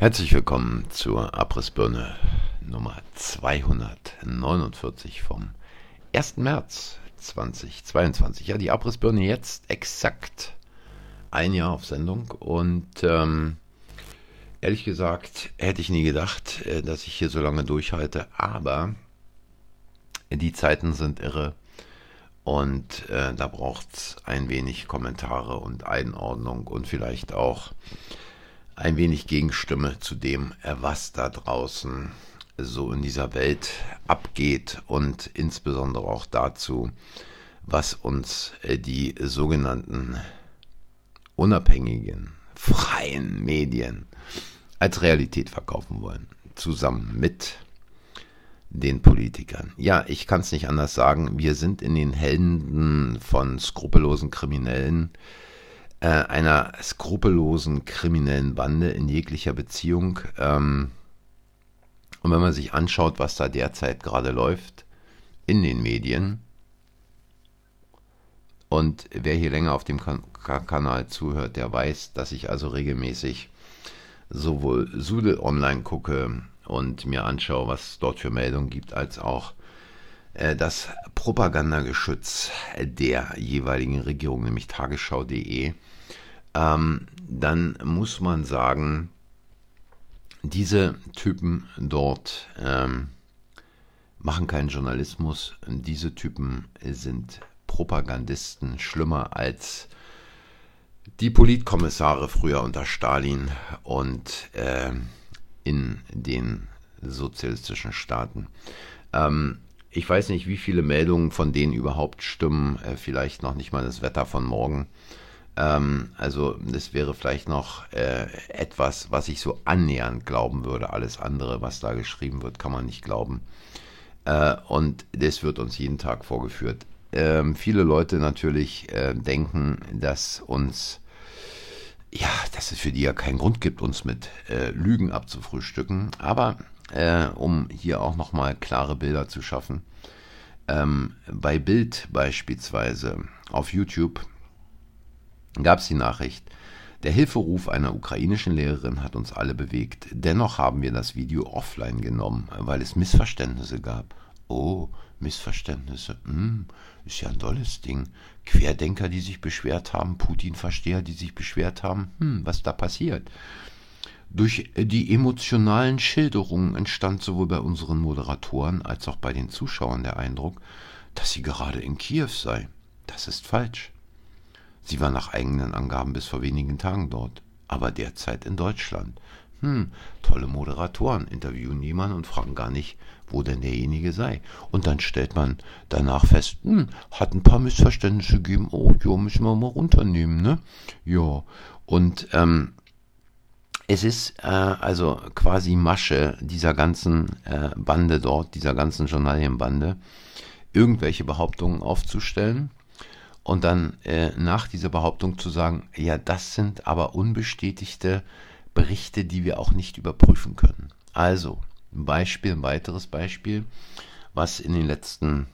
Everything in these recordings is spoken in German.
Herzlich willkommen zur Abrissbirne Nummer 249 vom 1. März 2022. Ja, die Abrissbirne jetzt exakt ein Jahr auf Sendung und ähm, ehrlich gesagt hätte ich nie gedacht, äh, dass ich hier so lange durchhalte, aber die Zeiten sind irre und äh, da braucht es ein wenig Kommentare und Einordnung und vielleicht auch ein wenig Gegenstimme zu dem, was da draußen so in dieser Welt abgeht und insbesondere auch dazu, was uns äh, die sogenannten unabhängigen, freien Medien als Realität verkaufen wollen, zusammen mit den Politikern. Ja, ich kann es nicht anders sagen, wir sind in den Händen von skrupellosen Kriminellen, äh, einer skrupellosen kriminellen Bande in jeglicher Beziehung. Ähm, und wenn man sich anschaut, was da derzeit gerade läuft in den Medien, und wer hier länger auf dem kan Kanal zuhört, der weiß, dass ich also regelmäßig sowohl Sudel online gucke und mir anschaue, was es dort für Meldungen gibt, als auch das Propagandageschütz der jeweiligen Regierung, nämlich tagesschau.de, ähm, dann muss man sagen, diese Typen dort ähm, machen keinen Journalismus. Diese Typen sind Propagandisten, schlimmer als die Politkommissare früher unter Stalin und äh, in den sozialistischen Staaten. Ähm, ich weiß nicht, wie viele Meldungen von denen überhaupt stimmen. Äh, vielleicht noch nicht mal das Wetter von morgen. Ähm, also das wäre vielleicht noch äh, etwas, was ich so annähernd glauben würde. Alles andere, was da geschrieben wird, kann man nicht glauben. Äh, und das wird uns jeden Tag vorgeführt. Ähm, viele Leute natürlich äh, denken, dass uns ja, dass es für die ja keinen Grund gibt, uns mit äh, Lügen abzufrühstücken. Aber äh, um hier auch nochmal klare Bilder zu schaffen, ähm, bei Bild beispielsweise auf YouTube gab es die Nachricht, der Hilferuf einer ukrainischen Lehrerin hat uns alle bewegt. Dennoch haben wir das Video offline genommen, weil es Missverständnisse gab. Oh, Missverständnisse. Hm, ist ja ein tolles Ding. Querdenker, die sich beschwert haben, Putin-Versteher, die sich beschwert haben. Hm, was da passiert? Durch die emotionalen Schilderungen entstand sowohl bei unseren Moderatoren als auch bei den Zuschauern der Eindruck, dass sie gerade in Kiew sei. Das ist falsch. Sie war nach eigenen Angaben bis vor wenigen Tagen dort, aber derzeit in Deutschland. Hm, tolle Moderatoren interviewen jemanden und fragen gar nicht, wo denn derjenige sei. Und dann stellt man danach fest, hm, hat ein paar Missverständnisse gegeben, oh, ja, müssen wir mal runternehmen, ne? Ja, und ähm, es ist äh, also quasi Masche dieser ganzen äh, Bande dort, dieser ganzen Journalienbande, irgendwelche Behauptungen aufzustellen und dann äh, nach dieser Behauptung zu sagen, ja, das sind aber unbestätigte Berichte, die wir auch nicht überprüfen können. Also, ein Beispiel, ein weiteres Beispiel, was in den letzten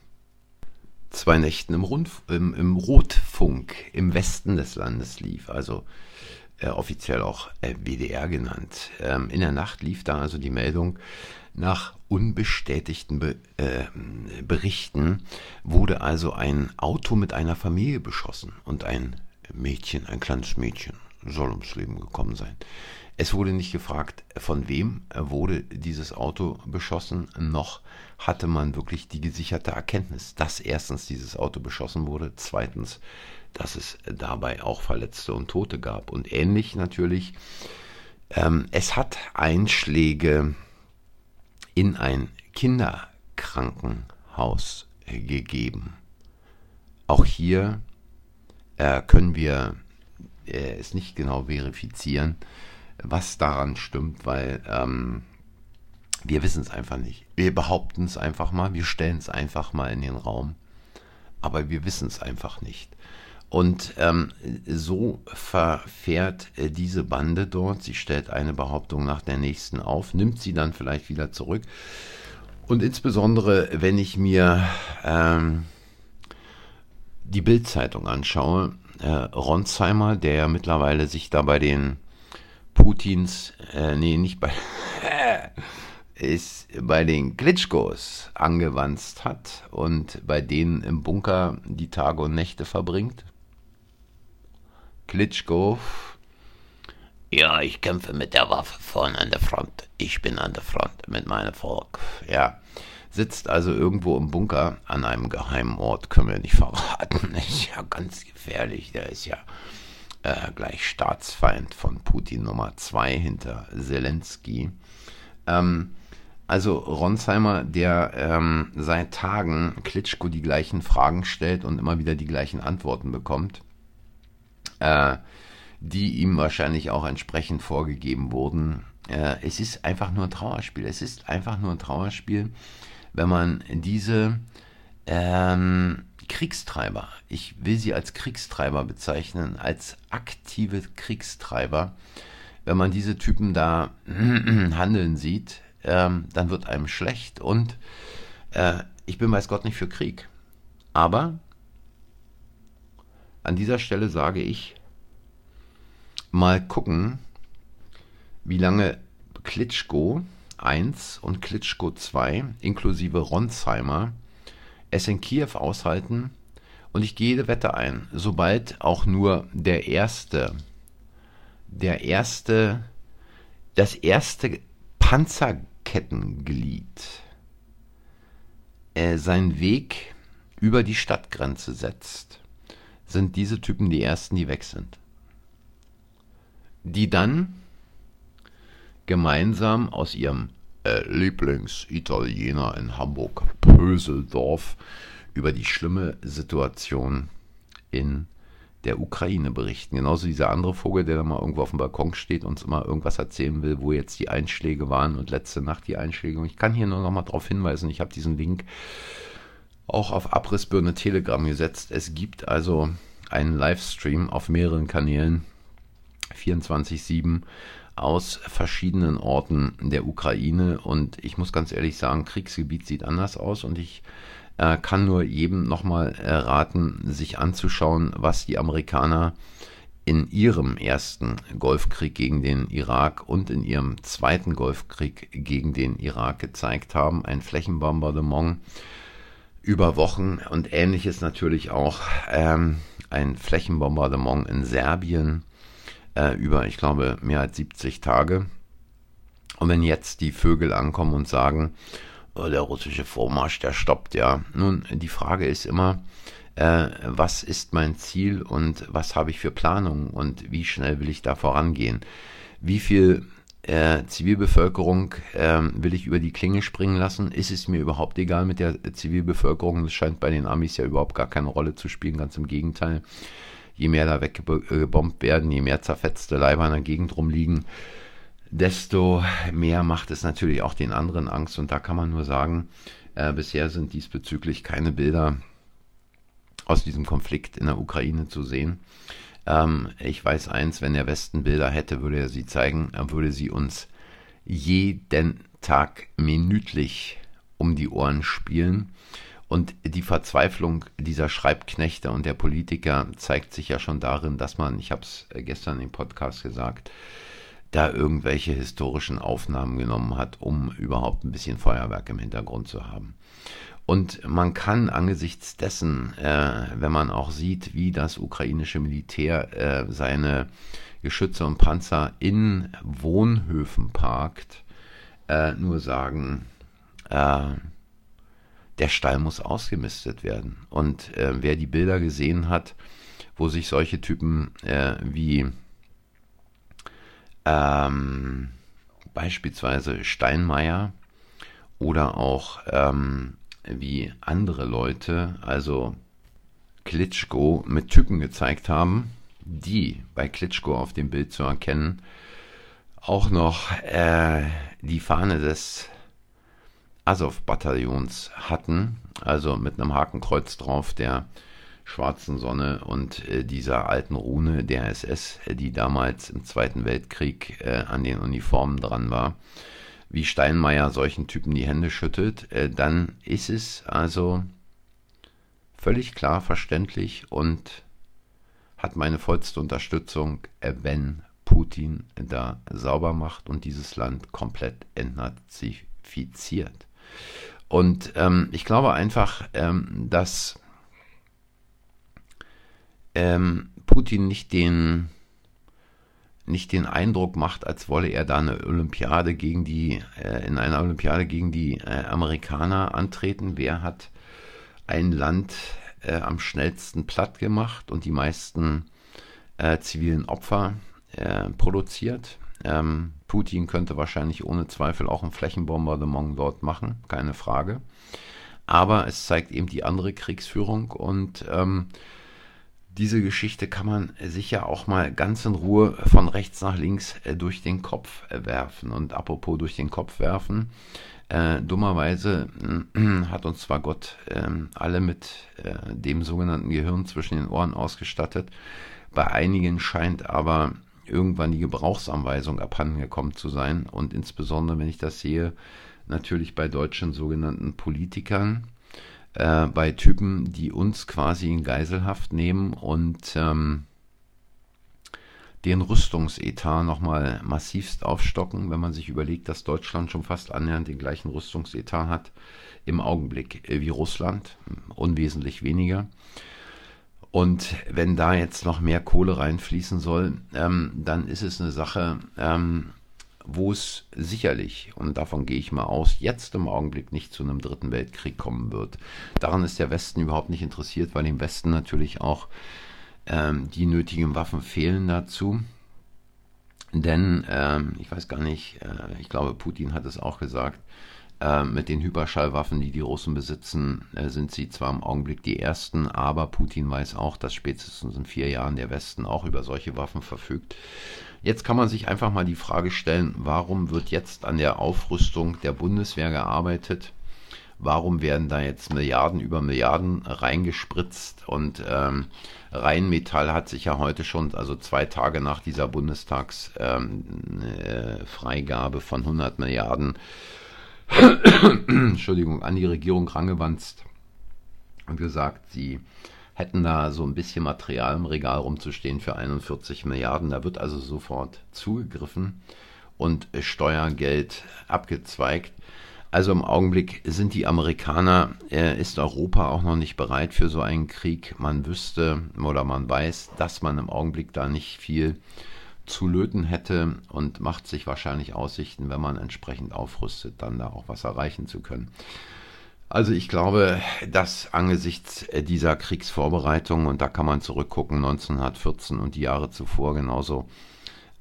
zwei Nächten im, Rundf im, im Rotfunk im Westen des Landes lief, also äh, offiziell auch äh, WDR genannt. Ähm, in der Nacht lief da also die Meldung, nach unbestätigten Be äh, Berichten wurde also ein Auto mit einer Familie beschossen und ein Mädchen, ein kleines Mädchen, soll ums Leben gekommen sein. Es wurde nicht gefragt, von wem wurde dieses Auto beschossen, noch hatte man wirklich die gesicherte Erkenntnis, dass erstens dieses Auto beschossen wurde, zweitens, dass es dabei auch Verletzte und Tote gab. Und ähnlich natürlich, ähm, es hat Einschläge in ein Kinderkrankenhaus gegeben. Auch hier äh, können wir äh, es nicht genau verifizieren, was daran stimmt, weil ähm, wir wissen es einfach nicht. Wir behaupten es einfach mal, wir stellen es einfach mal in den Raum, aber wir wissen es einfach nicht. Und ähm, so verfährt äh, diese Bande dort. Sie stellt eine Behauptung nach der nächsten auf, nimmt sie dann vielleicht wieder zurück. Und insbesondere, wenn ich mir ähm, die Bildzeitung anschaue, äh, Ronsheimer, der mittlerweile sich da bei den Putins, äh, nee, nicht bei, ist bei den Klitschkos angewandt hat und bei denen im Bunker die Tage und Nächte verbringt. Klitschko, ja, ich kämpfe mit der Waffe vorne an der Front. Ich bin an der Front mit meinem Volk. Ja, sitzt also irgendwo im Bunker an einem geheimen Ort, können wir nicht verraten. Ist ja ganz gefährlich. Der ist ja äh, gleich Staatsfeind von Putin Nummer zwei hinter Zelensky. Ähm, also Ronsheimer, der ähm, seit Tagen Klitschko die gleichen Fragen stellt und immer wieder die gleichen Antworten bekommt, äh, die ihm wahrscheinlich auch entsprechend vorgegeben wurden. Äh, es ist einfach nur ein Trauerspiel. Es ist einfach nur ein Trauerspiel wenn man diese ähm, Kriegstreiber, ich will sie als Kriegstreiber bezeichnen, als aktive Kriegstreiber, wenn man diese Typen da handeln sieht, ähm, dann wird einem schlecht und äh, ich bin weiß Gott nicht für Krieg. Aber an dieser Stelle sage ich, mal gucken, wie lange Klitschko 1 und Klitschko 2 inklusive Ronsheimer es in Kiew aushalten. Und ich gehe jede Wette ein, sobald auch nur der erste, der erste, das erste Panzerkettenglied äh, seinen Weg über die Stadtgrenze setzt, sind diese Typen die ersten, die weg sind. Die dann gemeinsam aus ihrem äh, Lieblingsitaliener in Hamburg, Pöseldorf, über die schlimme Situation in der Ukraine berichten. Genauso dieser andere Vogel, der da mal irgendwo auf dem Balkon steht und uns immer irgendwas erzählen will, wo jetzt die Einschläge waren und letzte Nacht die Einschläge. Und ich kann hier nur noch mal darauf hinweisen, ich habe diesen Link auch auf Abrissbirne Telegram gesetzt. Es gibt also einen Livestream auf mehreren Kanälen 24-7 aus verschiedenen Orten der Ukraine und ich muss ganz ehrlich sagen, Kriegsgebiet sieht anders aus und ich äh, kann nur jedem nochmal äh, raten, sich anzuschauen, was die Amerikaner in ihrem ersten Golfkrieg gegen den Irak und in ihrem zweiten Golfkrieg gegen den Irak gezeigt haben. Ein Flächenbombardement über Wochen und ähnliches natürlich auch ähm, ein Flächenbombardement in Serbien äh, über, ich glaube, mehr als 70 Tage. Und wenn jetzt die Vögel ankommen und sagen, oh, der russische Vormarsch, der stoppt ja. Nun, die Frage ist immer, äh, was ist mein Ziel und was habe ich für Planungen und wie schnell will ich da vorangehen? Wie viel äh, Zivilbevölkerung äh, will ich über die Klinge springen lassen? Ist es mir überhaupt egal mit der Zivilbevölkerung? Das scheint bei den Amis ja überhaupt gar keine Rolle zu spielen, ganz im Gegenteil je mehr da weggebombt werden, je mehr zerfetzte Leiber in der Gegend rumliegen, desto mehr macht es natürlich auch den anderen Angst. Und da kann man nur sagen, äh, bisher sind diesbezüglich keine Bilder aus diesem Konflikt in der Ukraine zu sehen. Ähm, ich weiß eins, wenn der Westen Bilder hätte, würde er sie zeigen, er würde sie uns jeden Tag minütlich um die Ohren spielen. Und die Verzweiflung dieser Schreibknechte und der Politiker zeigt sich ja schon darin, dass man, ich habe es gestern im Podcast gesagt, da irgendwelche historischen Aufnahmen genommen hat, um überhaupt ein bisschen Feuerwerk im Hintergrund zu haben. Und man kann angesichts dessen, äh, wenn man auch sieht, wie das ukrainische Militär äh, seine Geschütze und Panzer in Wohnhöfen parkt, äh, nur sagen, äh, der Stall muss ausgemistet werden. Und äh, wer die Bilder gesehen hat, wo sich solche Typen äh, wie ähm, beispielsweise Steinmeier oder auch ähm, wie andere Leute, also Klitschko, mit Typen gezeigt haben, die bei Klitschko auf dem Bild zu erkennen, auch noch äh, die Fahne des Azov-Bataillons hatten, also mit einem Hakenkreuz drauf der schwarzen Sonne und äh, dieser alten Rune der SS, die damals im Zweiten Weltkrieg äh, an den Uniformen dran war, wie Steinmeier solchen Typen die Hände schüttelt, äh, dann ist es also völlig klar verständlich und hat meine vollste Unterstützung, äh, wenn Putin da sauber macht und dieses Land komplett entnazifiziert. Und ähm, ich glaube einfach, ähm, dass ähm, Putin nicht den nicht den Eindruck macht, als wolle er da eine Olympiade gegen die, äh, in einer Olympiade gegen die äh, Amerikaner antreten. Wer hat ein Land äh, am schnellsten platt gemacht und die meisten äh, zivilen Opfer äh, produziert? Ähm, Putin könnte wahrscheinlich ohne Zweifel auch ein Flächenbombardement dort machen, keine Frage. Aber es zeigt eben die andere Kriegsführung und ähm, diese Geschichte kann man sich ja auch mal ganz in Ruhe von rechts nach links äh, durch den Kopf äh, werfen. Und apropos durch den Kopf werfen, äh, dummerweise äh, hat uns zwar Gott äh, alle mit äh, dem sogenannten Gehirn zwischen den Ohren ausgestattet, bei einigen scheint aber irgendwann die Gebrauchsanweisung abhanden gekommen zu sein. Und insbesondere, wenn ich das sehe, natürlich bei deutschen sogenannten Politikern, äh, bei Typen, die uns quasi in Geiselhaft nehmen und ähm, den Rüstungsetat nochmal massivst aufstocken, wenn man sich überlegt, dass Deutschland schon fast annähernd den gleichen Rüstungsetat hat im Augenblick äh, wie Russland, unwesentlich weniger. Und wenn da jetzt noch mehr Kohle reinfließen soll, ähm, dann ist es eine Sache, ähm, wo es sicherlich, und davon gehe ich mal aus, jetzt im Augenblick nicht zu einem dritten Weltkrieg kommen wird. Daran ist der Westen überhaupt nicht interessiert, weil dem Westen natürlich auch ähm, die nötigen Waffen fehlen dazu. Denn, ähm, ich weiß gar nicht, äh, ich glaube, Putin hat es auch gesagt, äh, mit den Hyperschallwaffen, die die Russen besitzen, äh, sind sie zwar im Augenblick die ersten, aber Putin weiß auch, dass spätestens in vier Jahren der Westen auch über solche Waffen verfügt. Jetzt kann man sich einfach mal die Frage stellen, warum wird jetzt an der Aufrüstung der Bundeswehr gearbeitet? Warum werden da jetzt Milliarden über Milliarden reingespritzt? Und ähm, Rheinmetall hat sich ja heute schon, also zwei Tage nach dieser Bundestagsfreigabe ähm, äh, von 100 Milliarden, Entschuldigung, an die Regierung rangewanzt und gesagt, sie hätten da so ein bisschen Material im Regal rumzustehen für 41 Milliarden. Da wird also sofort zugegriffen und Steuergeld abgezweigt. Also im Augenblick sind die Amerikaner, äh, ist Europa auch noch nicht bereit für so einen Krieg. Man wüsste oder man weiß, dass man im Augenblick da nicht viel zu löten hätte und macht sich wahrscheinlich Aussichten, wenn man entsprechend aufrüstet, dann da auch was erreichen zu können. Also ich glaube, dass angesichts dieser Kriegsvorbereitungen, und da kann man zurückgucken, 1914 und die Jahre zuvor genauso,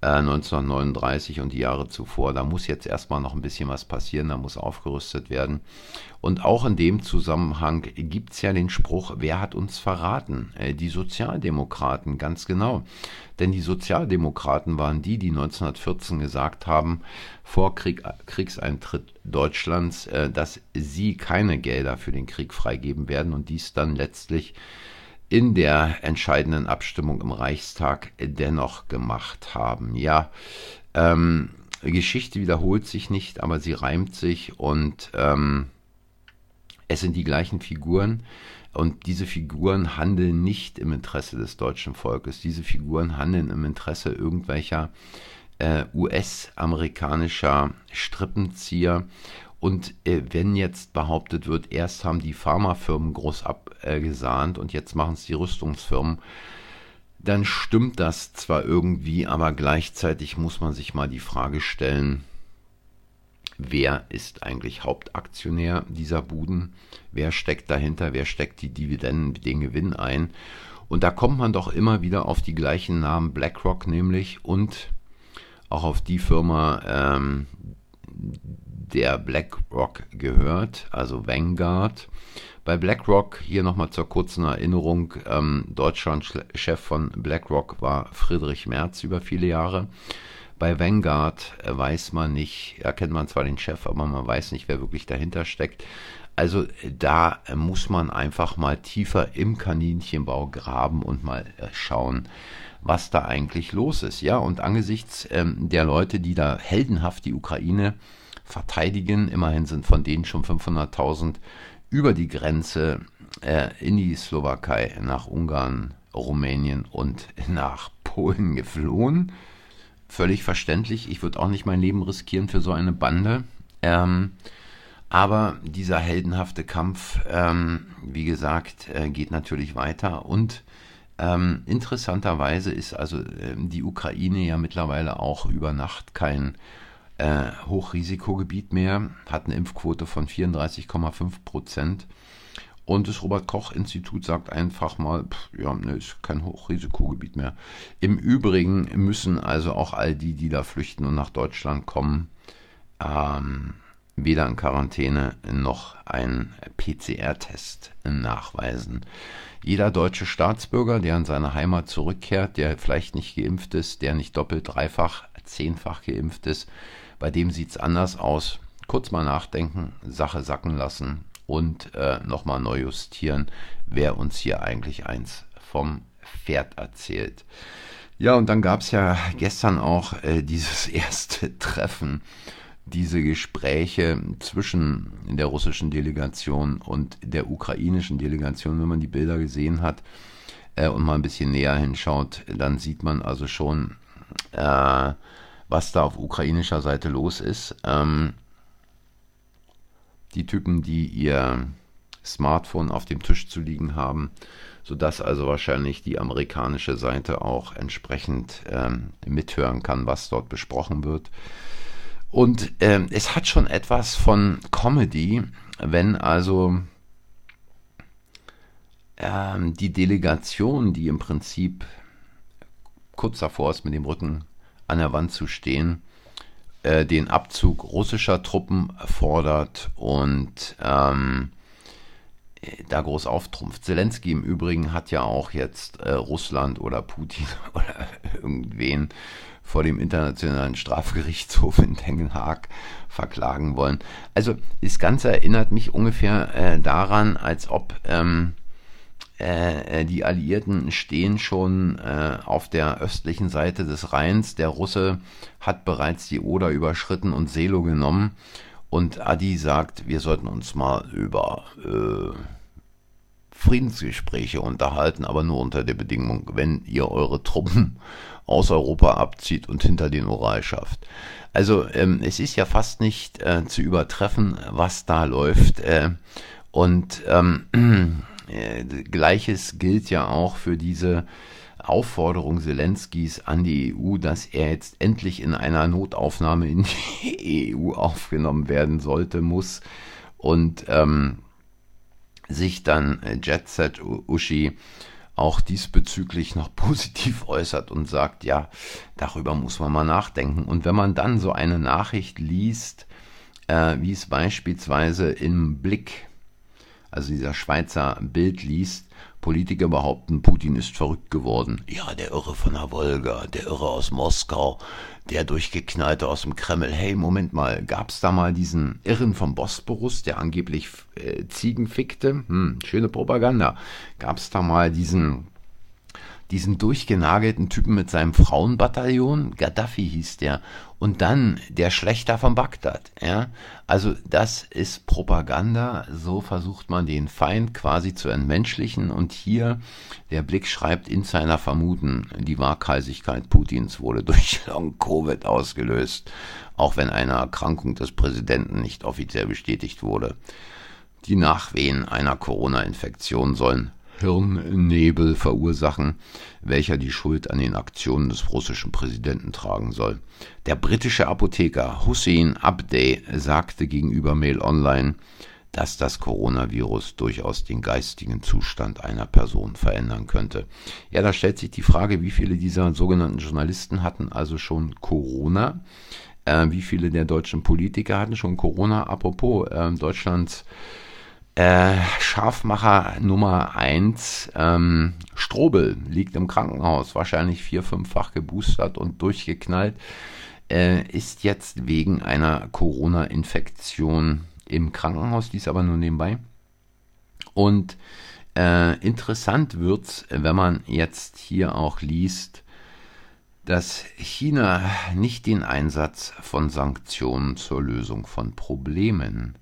1939 äh, und die Jahre zuvor. Da muss jetzt erstmal noch ein bisschen was passieren, da muss aufgerüstet werden. Und auch in dem Zusammenhang gibt es ja den Spruch, wer hat uns verraten? Äh, die Sozialdemokraten, ganz genau. Denn die Sozialdemokraten waren die, die 1914 gesagt haben, vor Krieg, Kriegseintritt Deutschlands, äh, dass sie keine Gelder für den Krieg freigeben werden und dies dann letztlich in der entscheidenden Abstimmung im Reichstag dennoch gemacht haben. Ja, ähm, Geschichte wiederholt sich nicht, aber sie reimt sich und ähm, es sind die gleichen Figuren und diese Figuren handeln nicht im Interesse des deutschen Volkes. Diese Figuren handeln im Interesse irgendwelcher äh, US-amerikanischer Strippenzieher und äh, wenn jetzt behauptet wird, erst haben die Pharmafirmen groß abgesahnt äh, und jetzt machen es die Rüstungsfirmen, dann stimmt das zwar irgendwie, aber gleichzeitig muss man sich mal die Frage stellen, wer ist eigentlich Hauptaktionär dieser Buden? Wer steckt dahinter? Wer steckt die Dividenden, den Gewinn ein? Und da kommt man doch immer wieder auf die gleichen Namen BlackRock nämlich und auch auf die Firma, ähm, der BlackRock gehört, also Vanguard. Bei BlackRock, hier nochmal zur kurzen Erinnerung, ähm, Deutschland-Chef von BlackRock war Friedrich Merz über viele Jahre. Bei Vanguard äh, weiß man nicht, erkennt man zwar den Chef, aber man weiß nicht, wer wirklich dahinter steckt. Also da muss man einfach mal tiefer im Kaninchenbau graben und mal äh, schauen, was da eigentlich los ist. Ja, und angesichts ähm, der Leute, die da heldenhaft die Ukraine verteidigen. Immerhin sind von denen schon 500.000 über die Grenze äh, in die Slowakei, nach Ungarn, Rumänien und nach Polen geflohen. völlig verständlich. Ich würde auch nicht mein Leben riskieren für so eine Bande. Ähm, aber dieser heldenhafte Kampf, ähm, wie gesagt, äh, geht natürlich weiter. Und ähm, interessanterweise ist also äh, die Ukraine ja mittlerweile auch über Nacht kein äh, Hochrisikogebiet mehr, hat eine Impfquote von 34,5 Prozent. Und das Robert-Koch-Institut sagt einfach mal, pff, ja, ne, ist kein Hochrisikogebiet mehr. Im Übrigen müssen also auch all die, die da flüchten und nach Deutschland kommen, ähm, weder in Quarantäne noch einen PCR-Test nachweisen. Jeder deutsche Staatsbürger, der in seine Heimat zurückkehrt, der vielleicht nicht geimpft ist, der nicht doppelt, dreifach, zehnfach geimpft ist, bei dem sieht es anders aus. Kurz mal nachdenken, Sache sacken lassen und äh, nochmal neu justieren, wer uns hier eigentlich eins vom Pferd erzählt. Ja, und dann gab es ja gestern auch äh, dieses erste Treffen, diese Gespräche zwischen der russischen Delegation und der ukrainischen Delegation. Wenn man die Bilder gesehen hat äh, und mal ein bisschen näher hinschaut, dann sieht man also schon, äh, was da auf ukrainischer Seite los ist. Ähm, die Typen, die ihr Smartphone auf dem Tisch zu liegen haben, sodass also wahrscheinlich die amerikanische Seite auch entsprechend ähm, mithören kann, was dort besprochen wird. Und ähm, es hat schon etwas von Comedy, wenn also ähm, die Delegation, die im Prinzip kurz davor ist, mit dem Rücken an der Wand zu stehen, äh, den Abzug russischer Truppen fordert und ähm, da groß auftrumpft. Zelensky im Übrigen hat ja auch jetzt äh, Russland oder Putin oder irgendwen vor dem Internationalen Strafgerichtshof in Den Haag verklagen wollen. Also das Ganze erinnert mich ungefähr äh, daran, als ob ähm, äh, äh, die Alliierten stehen schon äh, auf der östlichen Seite des Rheins. Der Russe hat bereits die Oder überschritten und Selo genommen. Und Adi sagt, wir sollten uns mal über äh, Friedensgespräche unterhalten, aber nur unter der Bedingung, wenn ihr eure Truppen aus Europa abzieht und hinter den Ural schafft. Also ähm, es ist ja fast nicht äh, zu übertreffen, was da läuft. Äh, und ähm, äh, Gleiches gilt ja auch für diese Aufforderung Zelenskis an die EU, dass er jetzt endlich in einer Notaufnahme in die EU aufgenommen werden sollte, muss und ähm, sich dann äh, Jet Set Uschi auch diesbezüglich noch positiv äußert und sagt, ja, darüber muss man mal nachdenken. Und wenn man dann so eine Nachricht liest, äh, wie es beispielsweise im Blick also dieser Schweizer Bild liest, Politiker behaupten, Putin ist verrückt geworden. Ja, der Irre von der Wolga, der Irre aus Moskau, der Durchgeknallte aus dem Kreml. Hey, Moment mal, gab's da mal diesen Irren vom Bosporus, der angeblich äh, Ziegen fickte? Hm, schöne Propaganda. Gab's da mal diesen diesen durchgenagelten Typen mit seinem Frauenbataillon, Gaddafi hieß der, und dann der Schlechter von Bagdad. Ja? Also das ist Propaganda, so versucht man den Feind quasi zu entmenschlichen und hier der Blick schreibt Insider vermuten, die Waghalsigkeit Putins wurde durch Long-Covid ausgelöst, auch wenn eine Erkrankung des Präsidenten nicht offiziell bestätigt wurde. Die Nachwehen einer Corona-Infektion sollen Hirnnebel verursachen, welcher die Schuld an den Aktionen des russischen Präsidenten tragen soll. Der britische Apotheker Hussein Abdey sagte gegenüber Mail Online, dass das Coronavirus durchaus den geistigen Zustand einer Person verändern könnte. Ja, da stellt sich die Frage, wie viele dieser sogenannten Journalisten hatten also schon Corona? Äh, wie viele der deutschen Politiker hatten schon Corona? Apropos, äh, Deutschlands äh, Scharfmacher Nummer 1, ähm, Strobel, liegt im Krankenhaus, wahrscheinlich vier-, fünffach geboostert und durchgeknallt, äh, ist jetzt wegen einer Corona-Infektion im Krankenhaus, dies aber nur nebenbei. Und äh, interessant wird's, wenn man jetzt hier auch liest, dass China nicht den Einsatz von Sanktionen zur Lösung von Problemen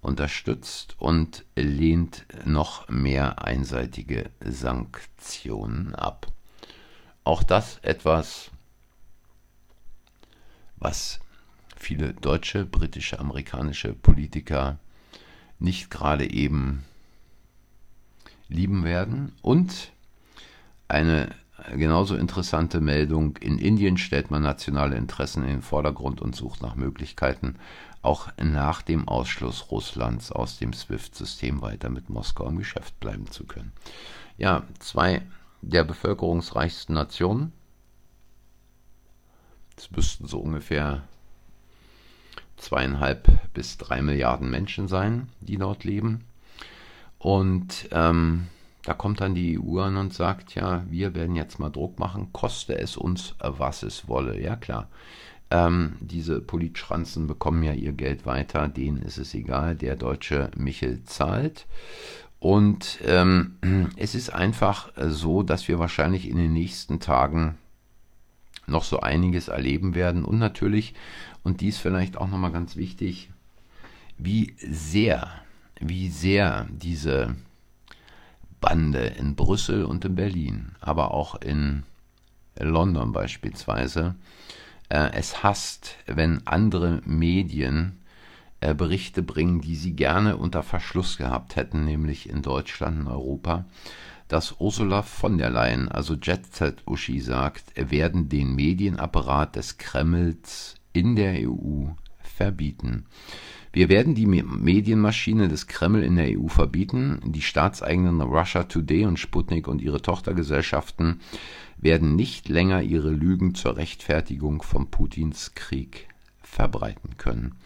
unterstützt und lehnt noch mehr einseitige Sanktionen ab. Auch das etwas, was viele deutsche, britische, amerikanische Politiker nicht gerade eben lieben werden. Und eine genauso interessante Meldung, in Indien stellt man nationale Interessen in den Vordergrund und sucht nach Möglichkeiten, auch nach dem Ausschluss Russlands aus dem SWIFT-System weiter mit Moskau im Geschäft bleiben zu können. Ja, zwei der bevölkerungsreichsten Nationen. Es müssten so ungefähr zweieinhalb bis drei Milliarden Menschen sein, die dort leben. Und ähm, da kommt dann die EU an und sagt, ja, wir werden jetzt mal Druck machen, koste es uns, was es wolle. Ja klar, ähm, diese Politschranzen bekommen ja ihr Geld weiter, denen ist es egal, der deutsche Michel zahlt. Und ähm, es ist einfach so, dass wir wahrscheinlich in den nächsten Tagen noch so einiges erleben werden. Und natürlich, und dies vielleicht auch nochmal ganz wichtig, wie sehr, wie sehr diese Bande in Brüssel und in Berlin, aber auch in London beispielsweise, äh, es hasst, wenn andere Medien äh, Berichte bringen, die sie gerne unter Verschluss gehabt hätten, nämlich in Deutschland und Europa, dass Ursula von der Leyen, also Jet Set Uschi, sagt, er werden den Medienapparat des Kremls in der EU verbieten. Wir werden die Medienmaschine des Kreml in der EU verbieten. Die staatseigenen Russia Today und Sputnik und ihre Tochtergesellschaften werden nicht länger ihre Lügen zur Rechtfertigung von Putins Krieg verbreiten können.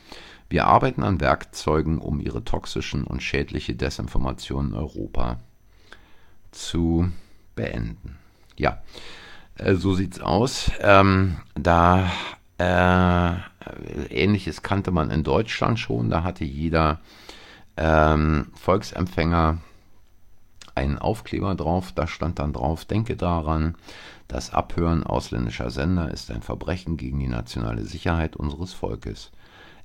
Wir arbeiten an Werkzeugen, um ihre toxischen und schädliche Desinformation in Europa zu beenden. Ja, äh, so sieht's aus. Ähm, da äh, Ähnliches kannte man in Deutschland schon. Da hatte jeder ähm, Volksempfänger einen Aufkleber drauf. Da stand dann drauf, denke daran, das Abhören ausländischer Sender ist ein Verbrechen gegen die nationale Sicherheit unseres Volkes.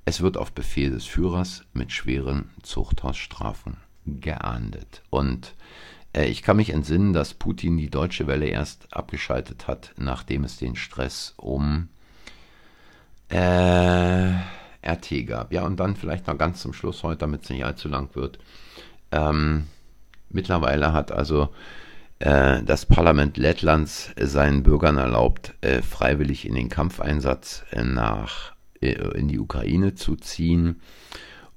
Es wird auf Befehl des Führers mit schweren Zuchthausstrafen geahndet. Und äh, ich kann mich entsinnen, dass Putin die deutsche Welle erst abgeschaltet hat, nachdem es den Stress um äh, RT gab. Ja, und dann vielleicht noch ganz zum Schluss heute, damit es nicht allzu lang wird. Ähm, mittlerweile hat also äh, das Parlament Lettlands seinen Bürgern erlaubt, äh, freiwillig in den Kampfeinsatz äh, nach äh, in die Ukraine zu ziehen.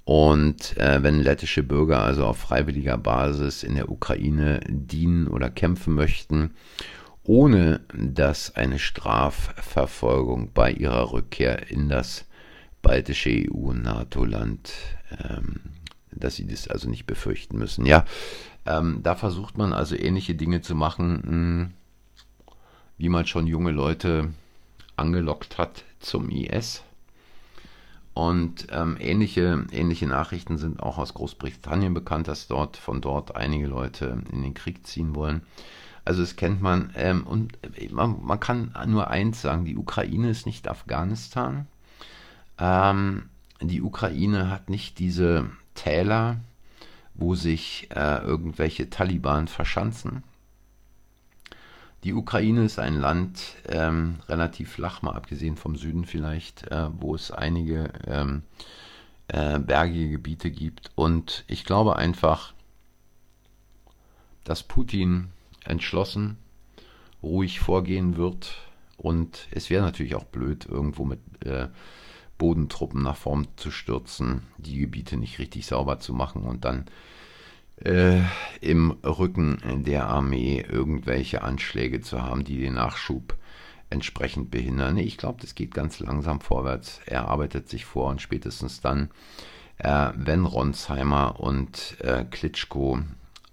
Und äh, wenn lettische Bürger also auf freiwilliger Basis in der Ukraine dienen oder kämpfen möchten ohne dass eine Strafverfolgung bei ihrer Rückkehr in das baltische EU- und NATO-Land, ähm, dass sie das also nicht befürchten müssen. Ja, ähm, da versucht man also ähnliche Dinge zu machen, mh, hm, wie man schon junge Leute angelockt hat zum IS. Und ähm, ähnliche, ähnliche Nachrichten sind auch aus Großbritannien bekannt, dass dort von dort einige Leute in den Krieg ziehen wollen. Also das kennt man. Ähm, und man, man, kann nur eins sagen, die Ukraine ist nicht Afghanistan. Ähm, die Ukraine hat nicht diese Täler, wo sich äh, irgendwelche Taliban verschanzen. Die Ukraine ist ein Land ähm, relativ flach, mal abgesehen vom Süden vielleicht, äh, wo es einige ähm, äh, bergige Gebiete gibt. Und ich glaube einfach, dass Putin entschlossen, ruhig vorgehen wird. Und es wäre natürlich auch blöd, irgendwo mit äh, Bodentruppen nach vorn zu stürzen, die Gebiete nicht richtig sauber zu machen und dann äh, im Rücken der Armee irgendwelche Anschläge zu haben, die den Nachschub entsprechend behindern. Ich glaube, das geht ganz langsam vorwärts. Er arbeitet sich vor und spätestens dann, äh, wenn Ronsheimer und äh, Klitschko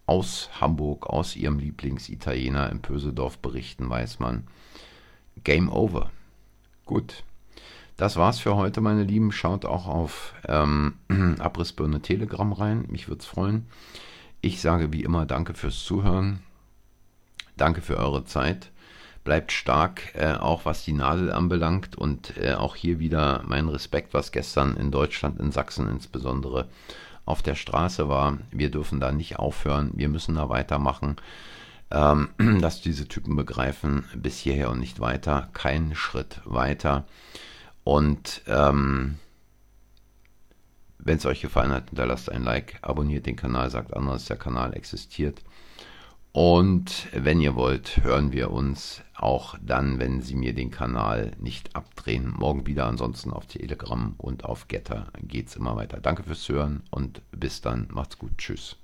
aus Hamburg, aus ihrem Lieblingsitaliener in Pösedorf berichten, weiß man. Game over. Gut. Das war's für heute, meine Lieben. Schaut auch auf ähm, Abrissbirne Telegram rein. Mich würde es freuen. Ich sage wie immer Danke fürs Zuhören. Danke für eure Zeit. Bleibt stark, äh, auch was die Nadel anbelangt. Und äh, auch hier wieder mein Respekt, was gestern in Deutschland, in Sachsen insbesondere, auf der Straße war. Wir dürfen da nicht aufhören, wir müssen da weitermachen. Ähm, dass diese Typen begreifen, bis hierher und nicht weiter, keinen Schritt weiter. Und ähm, wenn es euch gefallen hat, hinterlasst ein Like, abonniert den Kanal, sagt anders, der Kanal existiert. Und wenn ihr wollt, hören wir uns auch dann, wenn Sie mir den Kanal nicht abdrehen. Morgen wieder, ansonsten auf Telegram und auf Getter geht es immer weiter. Danke fürs Hören und bis dann. Macht's gut. Tschüss.